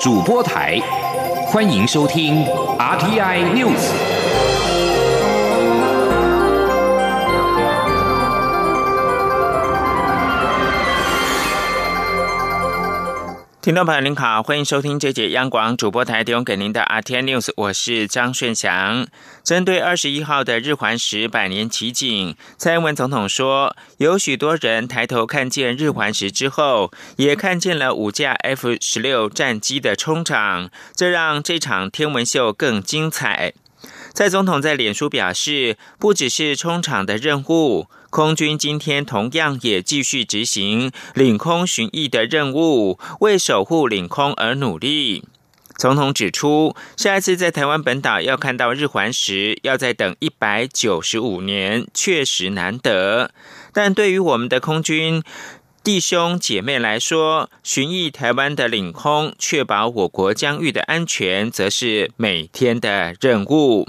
主播台，欢迎收听 RTI News。听众朋友您好，欢迎收听这节央广主播台提供给您的 RT News，我是张顺祥。针对二十一号的日环食百年奇景，蔡英文总统说，有许多人抬头看见日环食之后，也看见了五架 F 十六战机的冲场，这让这场天文秀更精彩。蔡总统在脸书表示，不只是冲场的任务，空军今天同样也继续执行领空巡弋的任务，为守护领空而努力。总统指出，下一次在台湾本岛要看到日环食，要再等一百九十五年，确实难得。但对于我们的空军弟兄姐妹来说，巡弋台湾的领空，确保我国疆域的安全，则是每天的任务。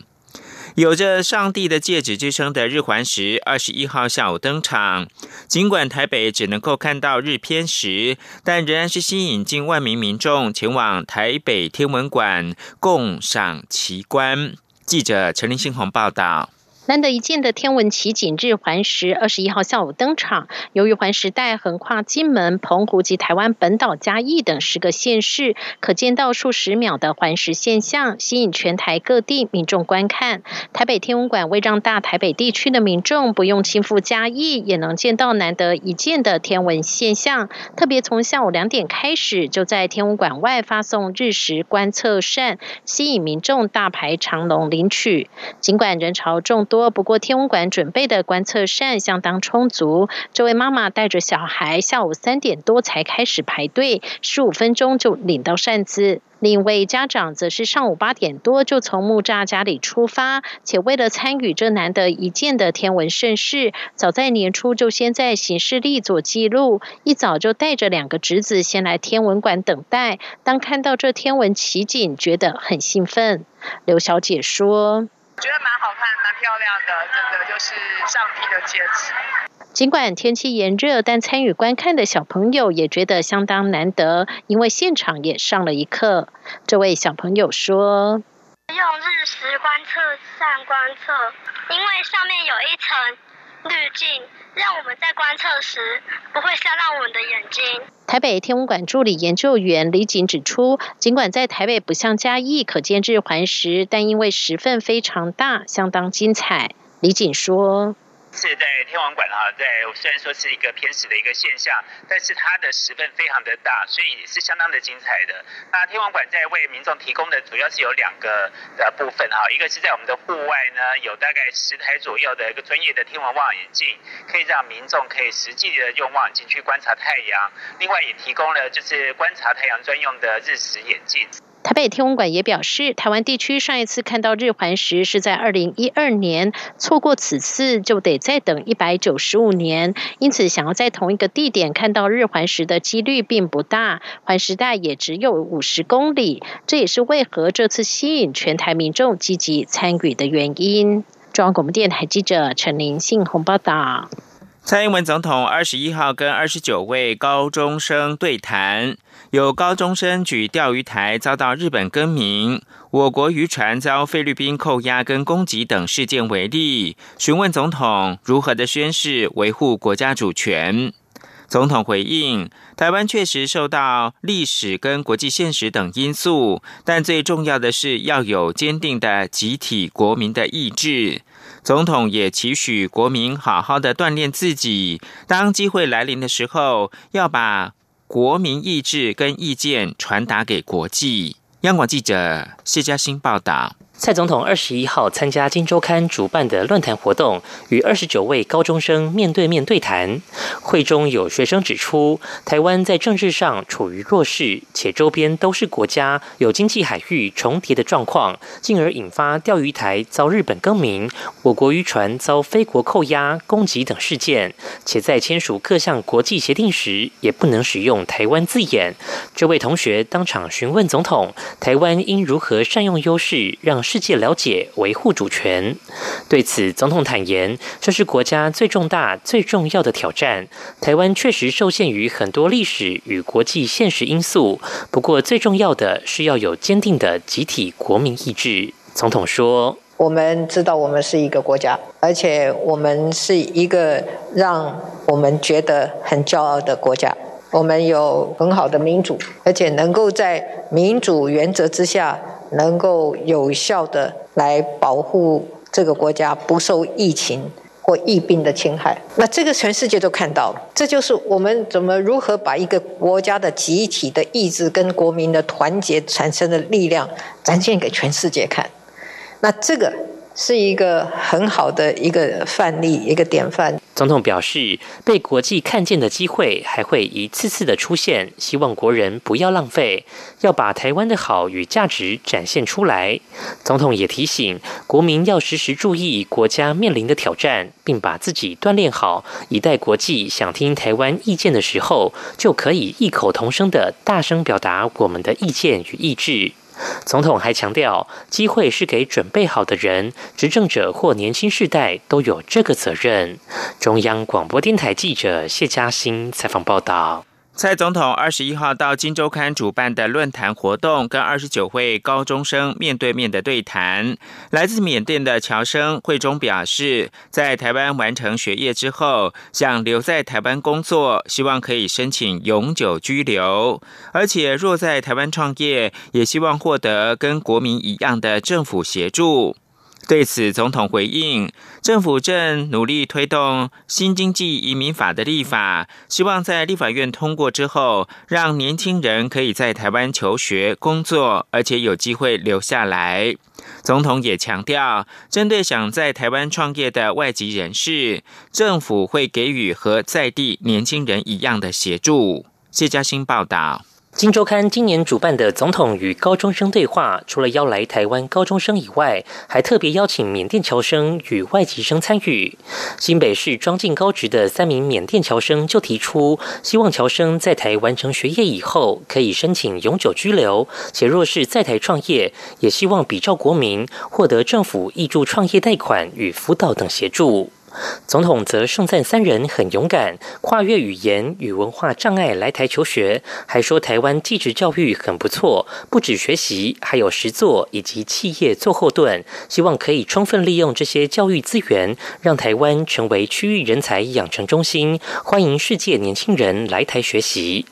有着“上帝的戒指”之称的日环食，二十一号下午登场。尽管台北只能够看到日偏食，但仍然是吸引近万名民众前往台北天文馆共赏奇观。记者陈林信宏报道。难得一见的天文奇景日环食，二十一号下午登场。由于环食带横跨金门、澎湖及台湾本岛嘉义等十个县市，可见到数十秒的环食现象，吸引全台各地民众观看。台北天文馆为让大台北地区的民众不用亲赴嘉义，也能见到难得一见的天文现象，特别从下午两点开始，就在天文馆外发送日食观测扇，吸引民众大排长龙领取。尽管人潮众，多不过，天文馆准备的观测扇相当充足。这位妈妈带着小孩，下午三点多才开始排队，十五分钟就领到扇子。另一位家长则是上午八点多就从木栅家里出发，且为了参与这难得一见的天文盛事，早在年初就先在行事历做记录，一早就带着两个侄子先来天文馆等待。当看到这天文奇景，觉得很兴奋。刘小姐说。觉得蛮好看，漂亮的，真的就是上帝的戒指。尽管天气炎热，但参与观看的小朋友也觉得相当难得，因为现场也上了一课。这位小朋友说：“用日食观测站观测，因为上面有一层滤镜。”让我们在观测时不会吓到我们的眼睛。台北天文馆助理研究员李锦指出，尽管在台北不像嘉义可见日环食，但因为时分非常大，相当精彩。李锦说。是在天文馆哈，在虽然说是一个偏食的一个现象，但是它的时分非常的大，所以是相当的精彩的。那天文馆在为民众提供的主要是有两个的部分哈，一个是在我们的户外呢，有大概十台左右的一个专业的天文望远镜，可以让民众可以实际的用望远镜去观察太阳。另外也提供了就是观察太阳专用的日食眼镜。台北天文馆也表示，台湾地区上一次看到日环食是在二零一二年，错过此次就得再等一百九十五年，因此想要在同一个地点看到日环食的几率并不大，环食带也只有五十公里，这也是为何这次吸引全台民众积极参与的原因。中央广播电台记者陈林信鸿报道。蔡英文总统二十一号跟二十九位高中生对谈，有高中生举钓鱼台遭到日本更名，我国渔船遭菲律宾扣押跟攻击等事件为例，询问总统如何的宣誓维护国家主权。总统回应：台湾确实受到历史跟国际现实等因素，但最重要的是要有坚定的集体国民的意志。总统也期许国民好好的锻炼自己，当机会来临的时候，要把国民意志跟意见传达给国际。央广记者谢嘉欣报道。蔡总统二十一号参加《金周刊》主办的论坛活动，与二十九位高中生面对面对谈。会中有学生指出，台湾在政治上处于弱势，且周边都是国家，有经济海域重叠的状况，进而引发钓鱼台遭日本更名、我国渔船遭非国扣押、攻击等事件。且在签署各项国际协定时，也不能使用台湾字眼。这位同学当场询问总统，台湾应如何善用优势，让世界了解，维护主权。对此，总统坦言，这是国家最重大、最重要的挑战。台湾确实受限于很多历史与国际现实因素，不过最重要的是要有坚定的集体国民意志。总统说：“我们知道我们是一个国家，而且我们是一个让我们觉得很骄傲的国家。我们有很好的民主，而且能够在民主原则之下，能够有效的来保护这个国家不受疫情或疫病的侵害。那这个全世界都看到，这就是我们怎么如何把一个国家的集体的意志跟国民的团结产生的力量展现给全世界看。”那这个是一个很好的一个范例，一个典范。总统表示，被国际看见的机会还会一次次的出现，希望国人不要浪费，要把台湾的好与价值展现出来。总统也提醒国民要时时注意国家面临的挑战，并把自己锻炼好，以待国际想听台湾意见的时候，就可以异口同声的大声表达我们的意见与意志。总统还强调，机会是给准备好的人，执政者或年轻世代都有这个责任。中央广播电台记者谢嘉欣采访报道。蔡总统二十一号到《金周刊》主办的论坛活动，跟二十九位高中生面对面的对谈。来自缅甸的乔生会中表示，在台湾完成学业之后，想留在台湾工作，希望可以申请永久居留。而且若在台湾创业，也希望获得跟国民一样的政府协助。对此，总统回应：政府正努力推动新经济移民法的立法，希望在立法院通过之后，让年轻人可以在台湾求学、工作，而且有机会留下来。总统也强调，针对想在台湾创业的外籍人士，政府会给予和在地年轻人一样的协助。谢嘉欣报道。《金周刊》今年主办的总统与高中生对话，除了邀来台湾高中生以外，还特别邀请缅甸侨生与外籍生参与。新北市庄敬高职的三名缅甸侨生就提出，希望侨生在台完成学业以后，可以申请永久居留，且若是在台创业，也希望比照国民获得政府挹助创业贷款与辅导等协助。总统则盛赞三人很勇敢，跨越语言与文化障碍来台求学，还说台湾技职教育很不错，不止学习，还有实作以及企业做后盾，希望可以充分利用这些教育资源，让台湾成为区域人才养成中心，欢迎世界年轻人来台学习。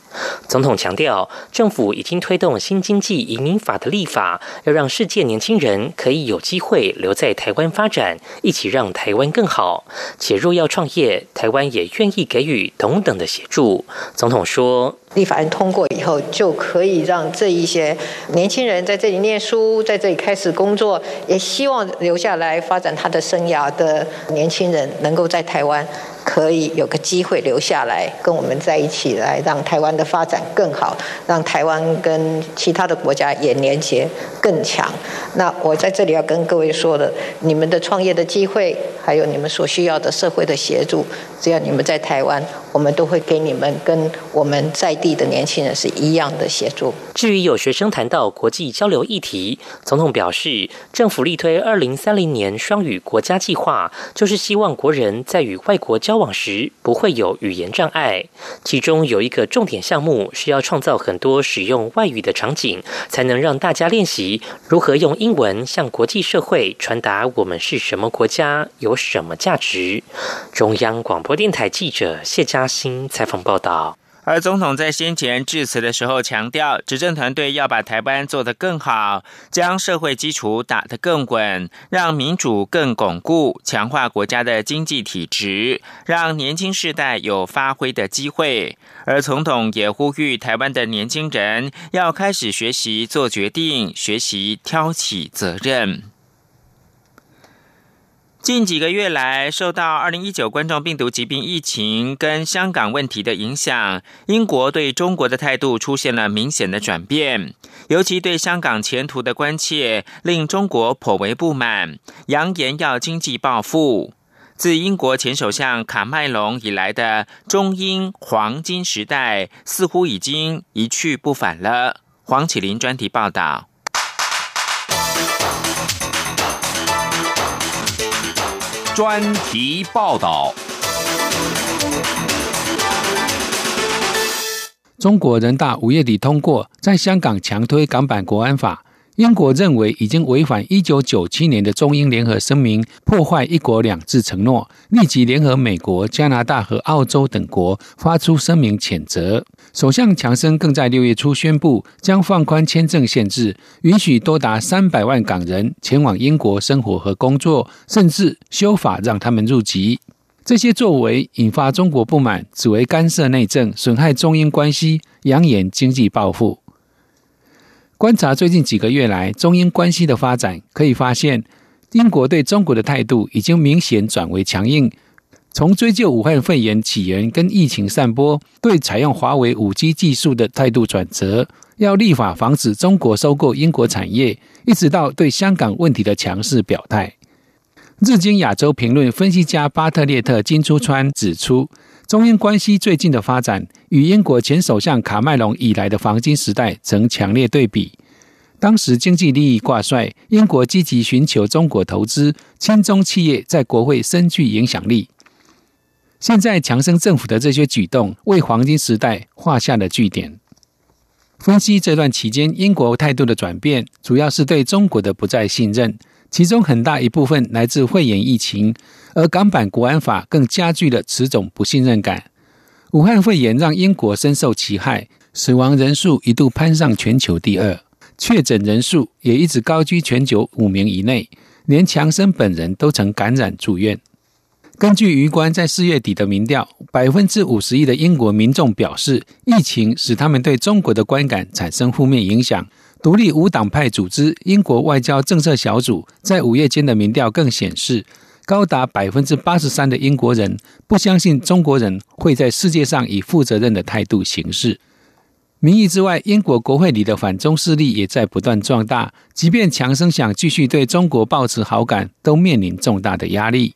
总统强调，政府已经推动新经济移民法的立法，要让世界年轻人可以有机会留在台湾发展，一起让台湾更好。且若要创业，台湾也愿意给予同等的协助。总统说。立法案通过以后，就可以让这一些年轻人在这里念书，在这里开始工作，也希望留下来发展他的生涯的年轻人，能够在台湾可以有个机会留下来，跟我们在一起来，让台湾的发展更好，让台湾跟其他的国家也连接更强。那我在这里要跟各位说的，你们的创业的机会，还有你们所需要的社会的协助，只要你们在台湾，我们都会给你们跟我们在。地的年轻人是一样的协助。至于有学生谈到国际交流议题，总统表示，政府力推二零三零年双语国家计划，就是希望国人在与外国交往时不会有语言障碍。其中有一个重点项目需要创造很多使用外语的场景，才能让大家练习如何用英文向国际社会传达我们是什么国家，有什么价值。中央广播电台记者谢嘉欣采访报道。而总统在先前致辞的时候强调，执政团队要把台湾做得更好，将社会基础打得更稳，让民主更巩固，强化国家的经济体制，让年轻世代有发挥的机会。而总统也呼吁台湾的年轻人要开始学习做决定，学习挑起责任。近几个月来，受到二零一九冠状病毒疾病疫情跟香港问题的影响，英国对中国的态度出现了明显的转变，尤其对香港前途的关切，令中国颇为不满，扬言要经济报复。自英国前首相卡麦隆以来的中英黄金时代，似乎已经一去不返了。黄启林专题报道。专题报道。中国人大五月底通过在香港强推港版国安法。英国认为已经违反一九九七年的中英联合声明，破坏一国两制承诺，立即联合美国、加拿大和澳洲等国发出声明谴责。首相强生更在六月初宣布，将放宽签证限制，允许多达三百万港人前往英国生活和工作，甚至修法让他们入籍。这些作为引发中国不满，只为干涉内政，损害中英关系，扬言经济报复。观察最近几个月来中英关系的发展，可以发现，英国对中国的态度已经明显转为强硬。从追究武汉肺炎起源跟疫情散播，对采用华为五 G 技术的态度转折，要立法防止中国收购英国产业，一直到对香港问题的强势表态。日经亚洲评论分析家巴特列特金出川指出。中英关系最近的发展，与英国前首相卡麦隆以来的黄金时代呈强烈对比。当时经济利益挂帅，英国积极寻求中国投资，亲中企业在国会深具影响力。现在强生政府的这些举动，为黄金时代画下了句点。分析这段期间英国态度的转变，主要是对中国的不再信任。其中很大一部分来自肺炎疫情，而港版国安法更加剧了此种不信任感。武汉肺炎让英国深受其害，死亡人数一度攀上全球第二，确诊人数也一直高居全球五名以内，连强生本人都曾感染住院。根据余官在四月底的民调，百分之五十一的英国民众表示，疫情使他们对中国的观感产生负面影响。独立无党派组织英国外交政策小组在五月间的民调更显示，高达百分之八十三的英国人不相信中国人会在世界上以负责任的态度行事。民意之外，英国国会里的反中势力也在不断壮大，即便强生想继续对中国保持好感，都面临重大的压力。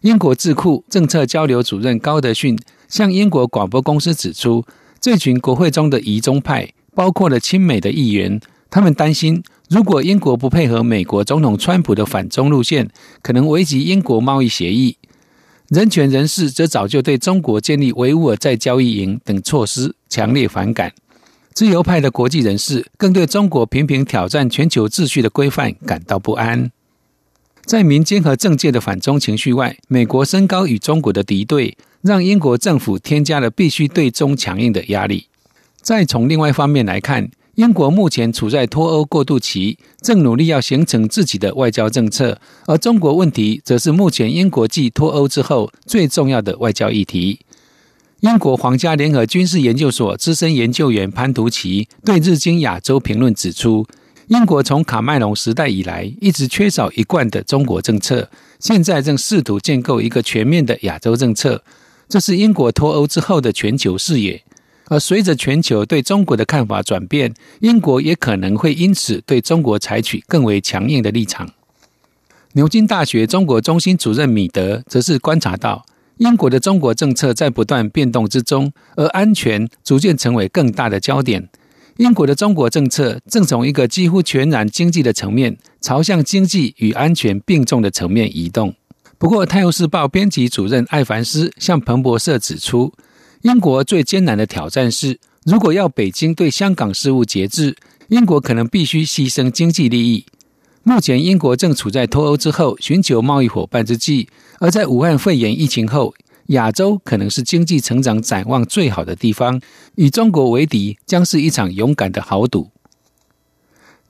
英国智库政策交流主任高德逊向英国广播公司指出，这群国会中的疑中派。包括了亲美的议员，他们担心，如果英国不配合美国总统川普的反中路线，可能危及英国贸易协议。人权人士则早就对中国建立维吾尔在交易营等措施强烈反感。自由派的国际人士更对中国频频挑战全球秩序的规范感到不安。在民间和政界的反中情绪外，美国升高与中国的敌对，让英国政府添加了必须对中强硬的压力。再从另外方面来看，英国目前处在脱欧过渡期，正努力要形成自己的外交政策，而中国问题则是目前英国继脱欧之后最重要的外交议题。英国皇家联合军事研究所资深研究员潘图奇对《日经亚洲评论》指出，英国从卡麦隆时代以来一直缺少一贯的中国政策，现在正试图建构一个全面的亚洲政策，这是英国脱欧之后的全球视野。而随着全球对中国的看法转变，英国也可能会因此对中国采取更为强硬的立场。牛津大学中国中心主任米德则是观察到，英国的中国政策在不断变动之中，而安全逐渐成为更大的焦点。英国的中国政策正从一个几乎全然经济的层面，朝向经济与安全并重的层面移动。不过，《泰晤士报》编辑主任艾凡斯向彭博社指出。英国最艰难的挑战是，如果要北京对香港事务节制，英国可能必须牺牲经济利益。目前，英国正处在脱欧之后寻求贸易伙伴之际，而在武汉肺炎疫情后，亚洲可能是经济成长展望最好的地方。与中国为敌，将是一场勇敢的豪赌。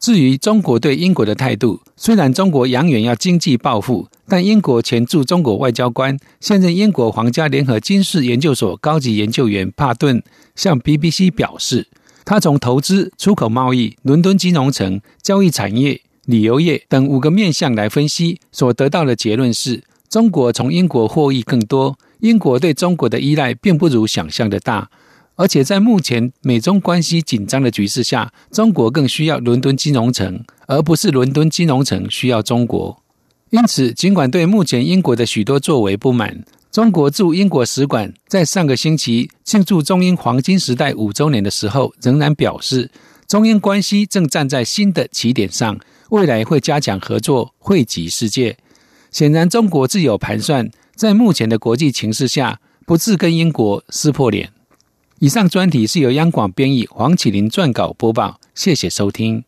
至于中国对英国的态度，虽然中国扬言要经济报复，但英国前驻中国外交官、现任英国皇家联合军事研究所高级研究员帕顿向 BBC 表示，他从投资、出口贸易、伦敦金融城、交易产业、旅游业等五个面向来分析，所得到的结论是，中国从英国获益更多，英国对中国的依赖并不如想象的大。而且在目前美中关系紧张的局势下，中国更需要伦敦金融城，而不是伦敦金融城需要中国。因此，尽管对目前英国的许多作为不满，中国驻英国使馆在上个星期庆祝中英黄金时代五周年的时候，仍然表示，中英关系正站在新的起点上，未来会加强合作，惠及世界。显然，中国自有盘算，在目前的国际情势下，不致跟英国撕破脸。以上专题是由央广编译，黄启林撰稿播报。谢谢收听。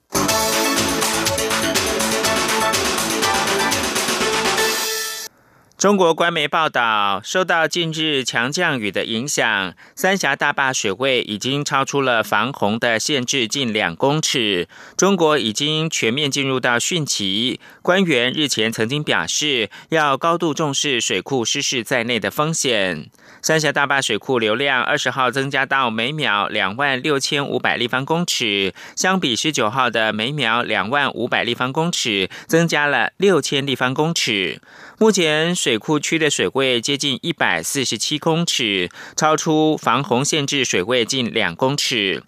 中国官媒报道，受到近日强降雨的影响，三峡大坝水位已经超出了防洪的限制近两公尺。中国已经全面进入到汛期。官员日前曾经表示，要高度重视水库失事在内的风险。三峡大坝水库流量二十号增加到每秒两万六千五百立方公尺，相比十九号的每秒两万五百立方公尺，增加了六千立方公尺。目前水库区的水位接近一百四十七公尺，超出防洪限制水位近两公尺。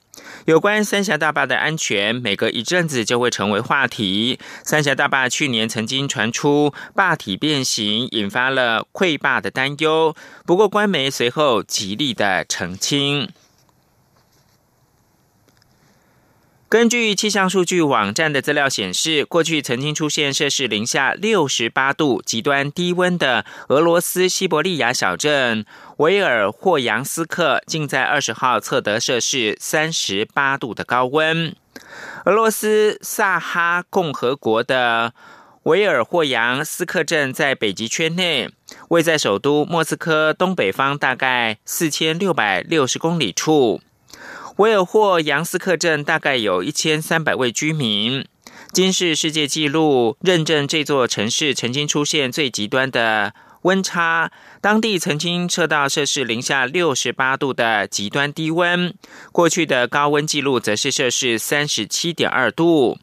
有关三峡大坝的安全，每隔一阵子就会成为话题。三峡大坝去年曾经传出坝体变形，引发了溃坝的担忧。不过，官媒随后极力的澄清。根据气象数据网站的资料显示，过去曾经出现摄氏零下六十八度极端低温的俄罗斯西伯利亚小镇维尔霍扬斯克，竟在二十号测得摄氏三十八度的高温。俄罗斯萨哈共和国的维尔霍扬斯克镇在北极圈内，位在首都莫斯科东北方大概四千六百六十公里处。维尔霍扬斯克镇大概有一千三百位居民。今世世界纪录认证这座城市曾经出现最极端的温差，当地曾经测到摄氏零下六十八度的极端低温。过去的高温纪录则是摄氏三十七点二度。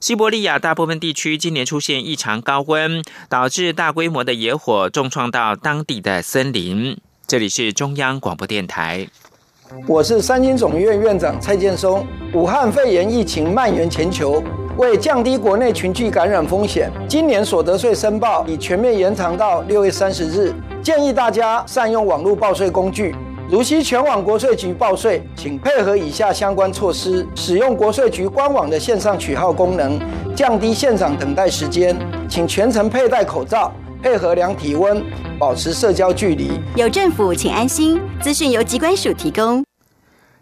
西伯利亚大部分地区今年出现异常高温，导致大规模的野火重创到当地的森林。这里是中央广播电台。我是三军总院院长蔡建松。武汉肺炎疫情蔓延全球，为降低国内群聚感染风险，今年所得税申报已全面延长到六月三十日。建议大家善用网络报税工具，如需全网国税局报税，请配合以下相关措施：使用国税局官网的线上取号功能，降低现场等待时间。请全程佩戴口罩，配合量体温。保持社交距离，有政府，请安心。资讯由机关署提供。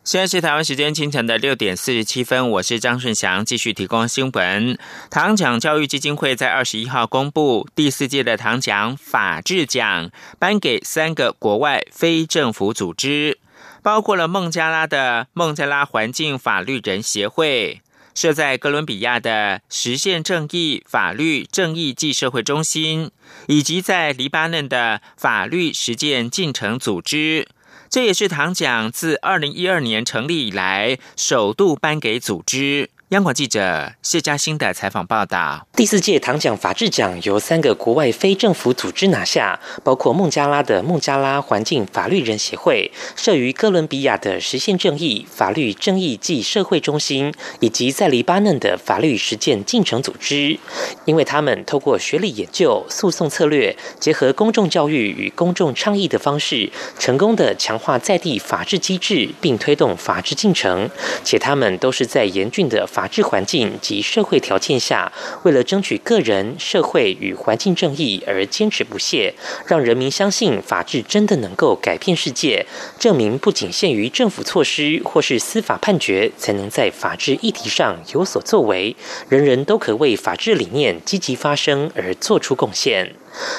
现在是台湾时间清晨的六点四十七分，我是张顺祥，继续提供新闻。唐奖教育基金会在二十一号公布第四届的唐奖法治奖，颁给三个国外非政府组织，包括了孟加拉的孟加拉环境法律人协会。设在哥伦比亚的实现正义法律正义暨社会中心，以及在黎巴嫩的法律实践进程组织，这也是唐奖自二零一二年成立以来首度颁给组织。央广记者谢嘉欣的采访报道：第四届唐奖法治奖由三个国外非政府组织拿下，包括孟加拉的孟加拉环境法律人协会、设于哥伦比亚的实现正义法律正义暨社会中心，以及在黎巴嫩的法律实践进程组织。因为他们透过学历研究、诉讼策略，结合公众教育与公众倡议的方式，成功的强化在地法治机制，并推动法治进程。且他们都是在严峻的法法治环境及社会条件下，为了争取个人、社会与环境正义而坚持不懈，让人民相信法治真的能够改变世界。证明不仅限于政府措施或是司法判决才能在法治议题上有所作为，人人都可为法治理念积极发声而做出贡献。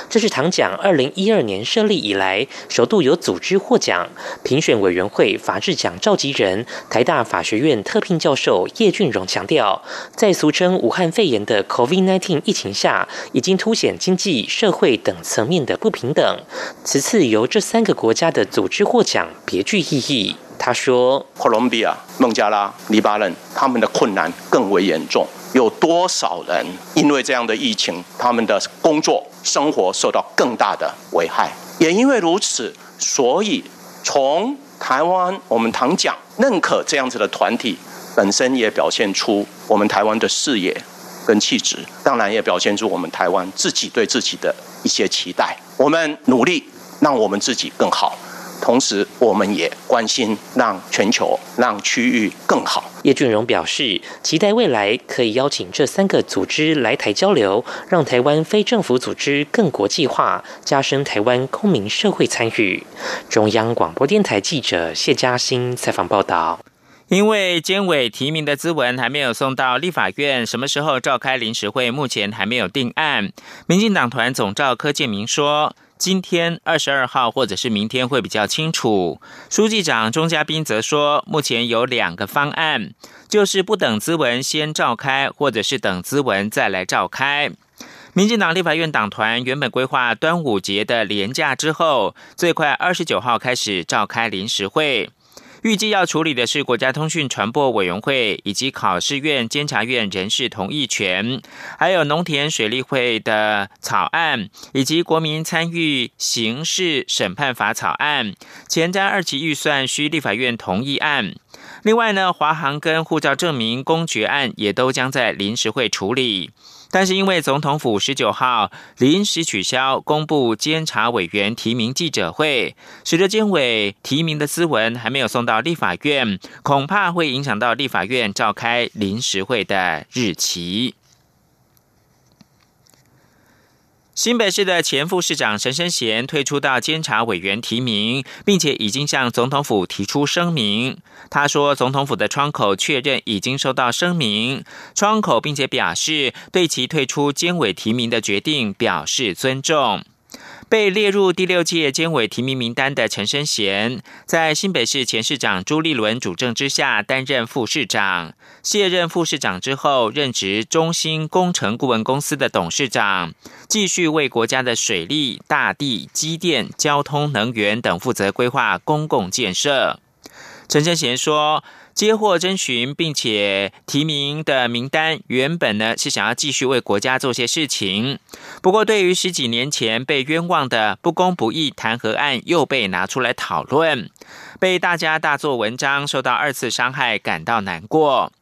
这是唐奖二零一二年设立以来首度有组织获奖。评选委员会法治奖召集人、台大法学院特聘教授叶俊荣强调，在俗称武汉肺炎的 COVID-19 疫情下，已经凸显经济社会等层面的不平等。此次由这三个国家的组织获奖，别具意义。他说：“哥伦比亚、孟加拉、黎巴嫩，他们的困难更为严重。有多少人因为这样的疫情，他们的工作、生活受到更大的危害？也因为如此，所以从台湾，我们常讲认可这样子的团体，本身也表现出我们台湾的视野跟气质，当然也表现出我们台湾自己对自己的一些期待。我们努力让我们自己更好。”同时，我们也关心让全球、让区域更好。叶俊荣表示，期待未来可以邀请这三个组织来台交流，让台湾非政府组织更国际化，加深台湾公民社会参与。中央广播电台记者谢嘉欣采访报道。因为监委提名的资文还没有送到立法院，什么时候召开临时会，目前还没有定案。民进党团总召柯建明说，今天二十二号或者是明天会比较清楚。书记长钟嘉宾则说，目前有两个方案，就是不等资文先召开，或者是等资文再来召开。民进党立法院党团原本规划端午节的连假之后，最快二十九号开始召开临时会。预计要处理的是国家通讯传播委员会以及考试院监察院人事同意权，还有农田水利会的草案，以及国民参与刑事审判法草案，前瞻二级预算需立法院同意案。另外呢，华航跟护照证明公决案也都将在临时会处理。但是因为总统府十九号临时取消公布监察委员提名记者会，使得监委提名的斯文还没有送到立法院，恐怕会影响到立法院召开临时会的日期。新北市的前副市长陈生贤退出到监察委员提名，并且已经向总统府提出声明。他说，总统府的窗口确认已经收到声明，窗口并且表示对其退出监委提名的决定表示尊重。被列入第六届监委提名名单的陈生贤，在新北市前市长朱立伦主政之下担任副市长，卸任副市长之后，任职中兴工程顾问公司的董事长，继续为国家的水利、大地、机电、交通、能源等负责规划公共建设。陈生贤说。接获征询并且提名的名单，原本呢是想要继续为国家做些事情。不过，对于十几年前被冤枉的不公不义弹劾案又被拿出来讨论，被大家大做文章，受到二次伤害，感到难过。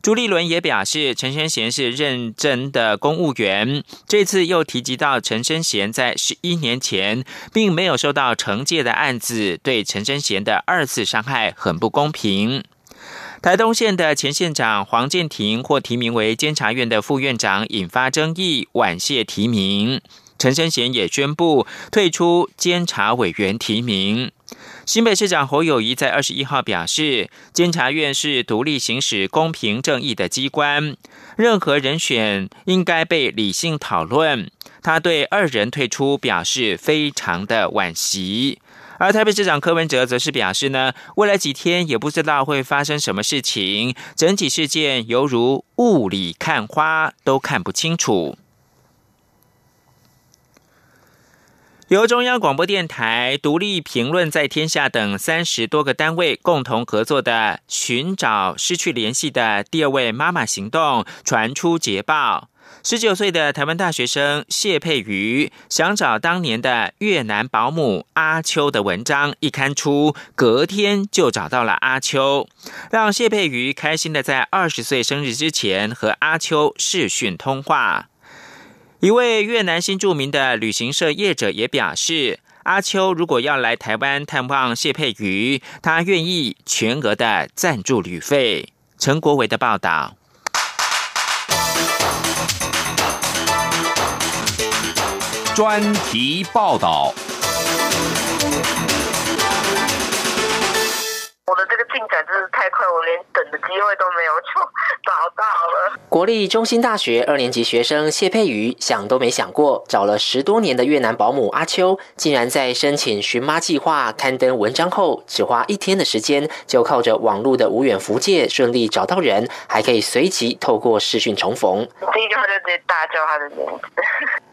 朱立伦也表示，陈生贤是认真的公务员。这次又提及到陈生贤在十一年前并没有受到惩戒的案子，对陈生贤的二次伤害很不公平。台东县的前县长黄建庭获提名为监察院的副院长，引发争议，婉谢提名。陈生贤也宣布退出监察委员提名。新北市长侯友谊在二十一号表示，监察院是独立行使公平正义的机关，任何人选应该被理性讨论。他对二人退出表示非常的惋惜。而台北市长柯文哲则是表示呢，未来几天也不知道会发生什么事情，整体事件犹如雾里看花，都看不清楚。由中央广播电台、独立评论在天下等三十多个单位共同合作的“寻找失去联系的第二位妈妈”行动传出捷报。十九岁的台湾大学生谢佩瑜想找当年的越南保姆阿秋的文章一刊出，隔天就找到了阿秋，让谢佩瑜开心的在二十岁生日之前和阿秋视讯通话。一位越南新著名的旅行社业者也表示，阿秋如果要来台湾探望谢佩瑜，他愿意全额的赞助旅费。陈国伟的报道。专题报道。我的这个进展真是太快，我连等的机会都没有，就找到了。国立中心大学二年级学生谢佩瑜想都没想过，找了十多年的越南保姆阿秋，竟然在申请寻妈计划刊登文章后，只花一天的时间，就靠着网络的无远福界顺利找到人，还可以随即透过视讯重逢。第一句话就直接大叫他的名字，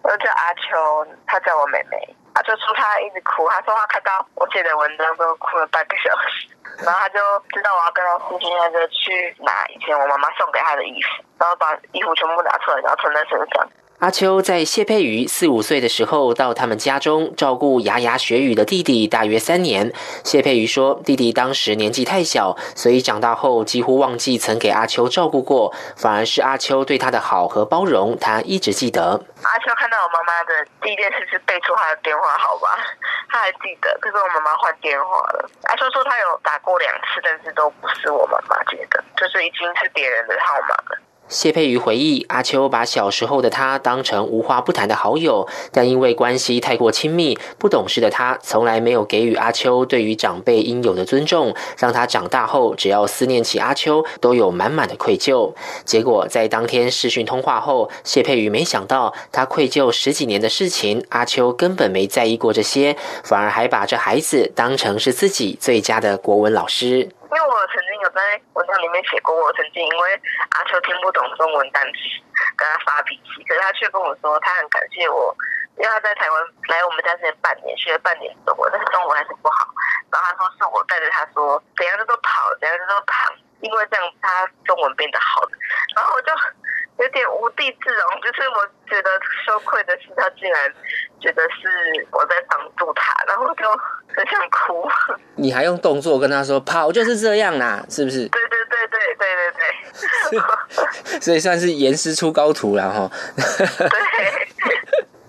我叫阿秋，他叫我妹妹。他就说他一直哭，他说他看到我写的文章都哭了半个小时，然后他就知道我要跟他父亲他就去拿以前我妈妈送给他的衣服，然后把衣服全部拿出来，然后穿在身上。阿秋在谢佩瑜四五岁的时候到他们家中照顾牙牙学语的弟弟，大约三年。谢佩瑜说，弟弟当时年纪太小，所以长大后几乎忘记曾给阿秋照顾过，反而是阿秋对他的好和包容，他一直记得。阿秋看到我妈妈的第一件事是背出她的电话号码，他还记得，可是我妈妈换电话了。阿秋说他有打过两次，但是都不是我妈妈接的，就是已经是别人的号码了。谢佩瑜回忆，阿秋把小时候的他当成无话不谈的好友，但因为关系太过亲密，不懂事的他从来没有给予阿秋对于长辈应有的尊重，让他长大后只要思念起阿秋，都有满满的愧疚。结果在当天视讯通话后，谢佩瑜没想到，他愧疚十几年的事情，阿秋根本没在意过这些，反而还把这孩子当成是自己最佳的国文老师。因为我曾经有在文章里面写过，我曾经因为阿秋听不懂中文单词，跟他发脾气，可是他却跟我说他很感谢我，因为他在台湾来我们家之前半年学了半年中文，但是中文还是不好。然后他说是我带着他说怎样都跑，怎样都躺，因为这样他中文变得好。然后我就有点无地自容，就是我觉得羞愧的是他竟然觉得是我在挡住他，然后就。很想哭，你还用动作跟他说跑就是这样啦，是不是？对对对对对对对，所以算是严师出高徒了哈。对。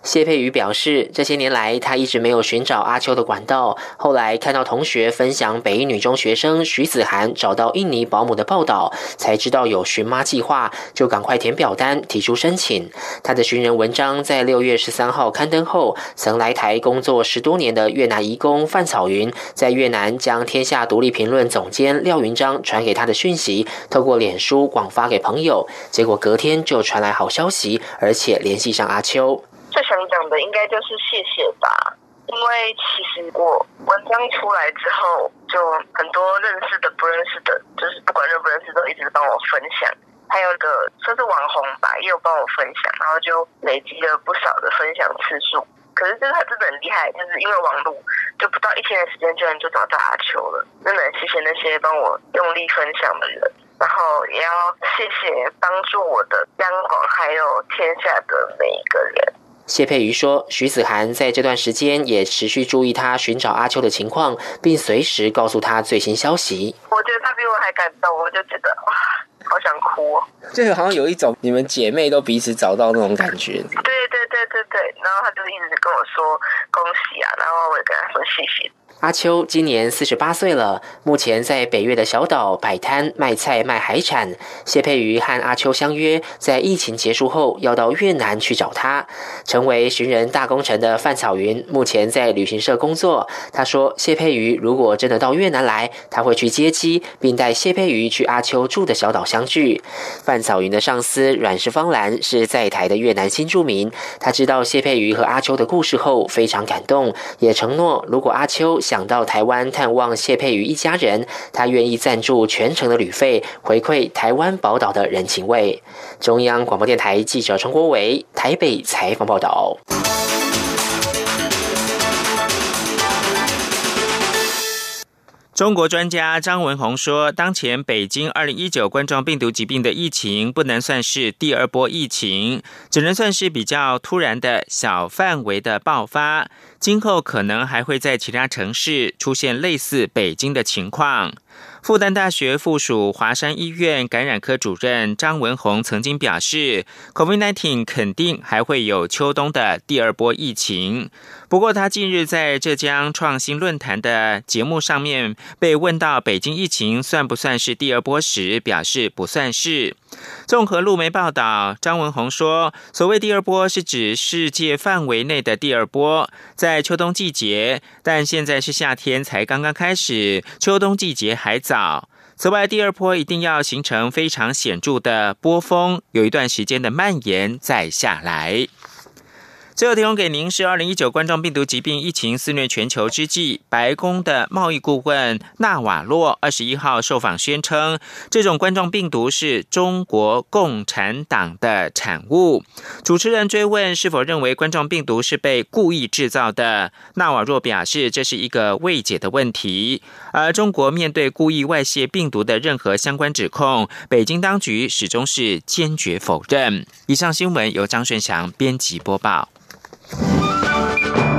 谢佩瑜表示，这些年来他一直没有寻找阿秋的管道。后来看到同学分享北一女中学生徐子涵找到印尼保姆的报道，才知道有寻妈计划，就赶快填表单提出申请。他的寻人文章在六月十三号刊登后，曾来台工作十多年的越南移工范草云，在越南将天下独立评论总监廖云章传给他的讯息，透过脸书广发给朋友，结果隔天就传来好消息，而且联系上阿秋。最想讲的应该就是谢谢吧，因为其实我文章出来之后，就很多认识的、不认识的，就是不管认不认识，都一直帮我分享。还有一个算是网红吧，也有帮我分享，然后就累积了不少的分享次数。可是就是他真的很厉害，就是因为网络，就不到一天的时间，居然就找到阿秋了。真的谢谢那些帮我用力分享的人，然后也要谢谢帮助我的央广还有天下的每一个人。谢佩瑜说：“徐子涵在这段时间也持续注意他寻找阿秋的情况，并随时告诉他最新消息。我觉得他比我还感动，我就觉得哇，好想哭。就好像有一种你们姐妹都彼此找到那种感觉。对对对对对，然后他就一直跟我说恭喜啊，然后我也跟他说谢谢。”阿秋今年四十八岁了，目前在北越的小岛摆摊卖菜卖海产。谢佩瑜和阿秋相约，在疫情结束后要到越南去找他。成为寻人大功臣的范草云目前在旅行社工作。他说，谢佩瑜如果真的到越南来，他会去接机，并带谢佩瑜去阿秋住的小岛相聚。范草云的上司阮氏芳兰是在台的越南新住民，他知道谢佩瑜和阿秋的故事后非常感动，也承诺如果阿秋。想到台湾探望谢佩瑜一家人，他愿意赞助全程的旅费，回馈台湾宝岛的人情味。中央广播电台记者陈国伟台北采访报道。中国专家张文宏说，当前北京二零一九冠状病毒疾病的疫情不能算是第二波疫情，只能算是比较突然的小范围的爆发。今后可能还会在其他城市出现类似北京的情况。复旦大学附属华山医院感染科主任张文宏曾经表示，COVID-19 肯定还会有秋冬的第二波疫情。不过，他近日在浙江创新论坛的节目上面被问到北京疫情算不算是第二波时，表示不算是。综合路媒报道，张文宏说，所谓第二波是指世界范围内的第二波，在秋冬季节，但现在是夏天才刚刚开始，秋冬季节还早。此外，第二波一定要形成非常显著的波峰，有一段时间的蔓延再下来。最后提供给您是二零一九冠状病毒疾病疫情肆虐全球之际，白宫的贸易顾问纳瓦洛二十一号受访宣称，这种冠状病毒是中国共产党的产物。主持人追问是否认为冠状病毒是被故意制造的，纳瓦洛表示这是一个未解的问题。而中国面对故意外泄病毒的任何相关指控，北京当局始终是坚决否认。以上新闻由张顺祥编辑播报。Música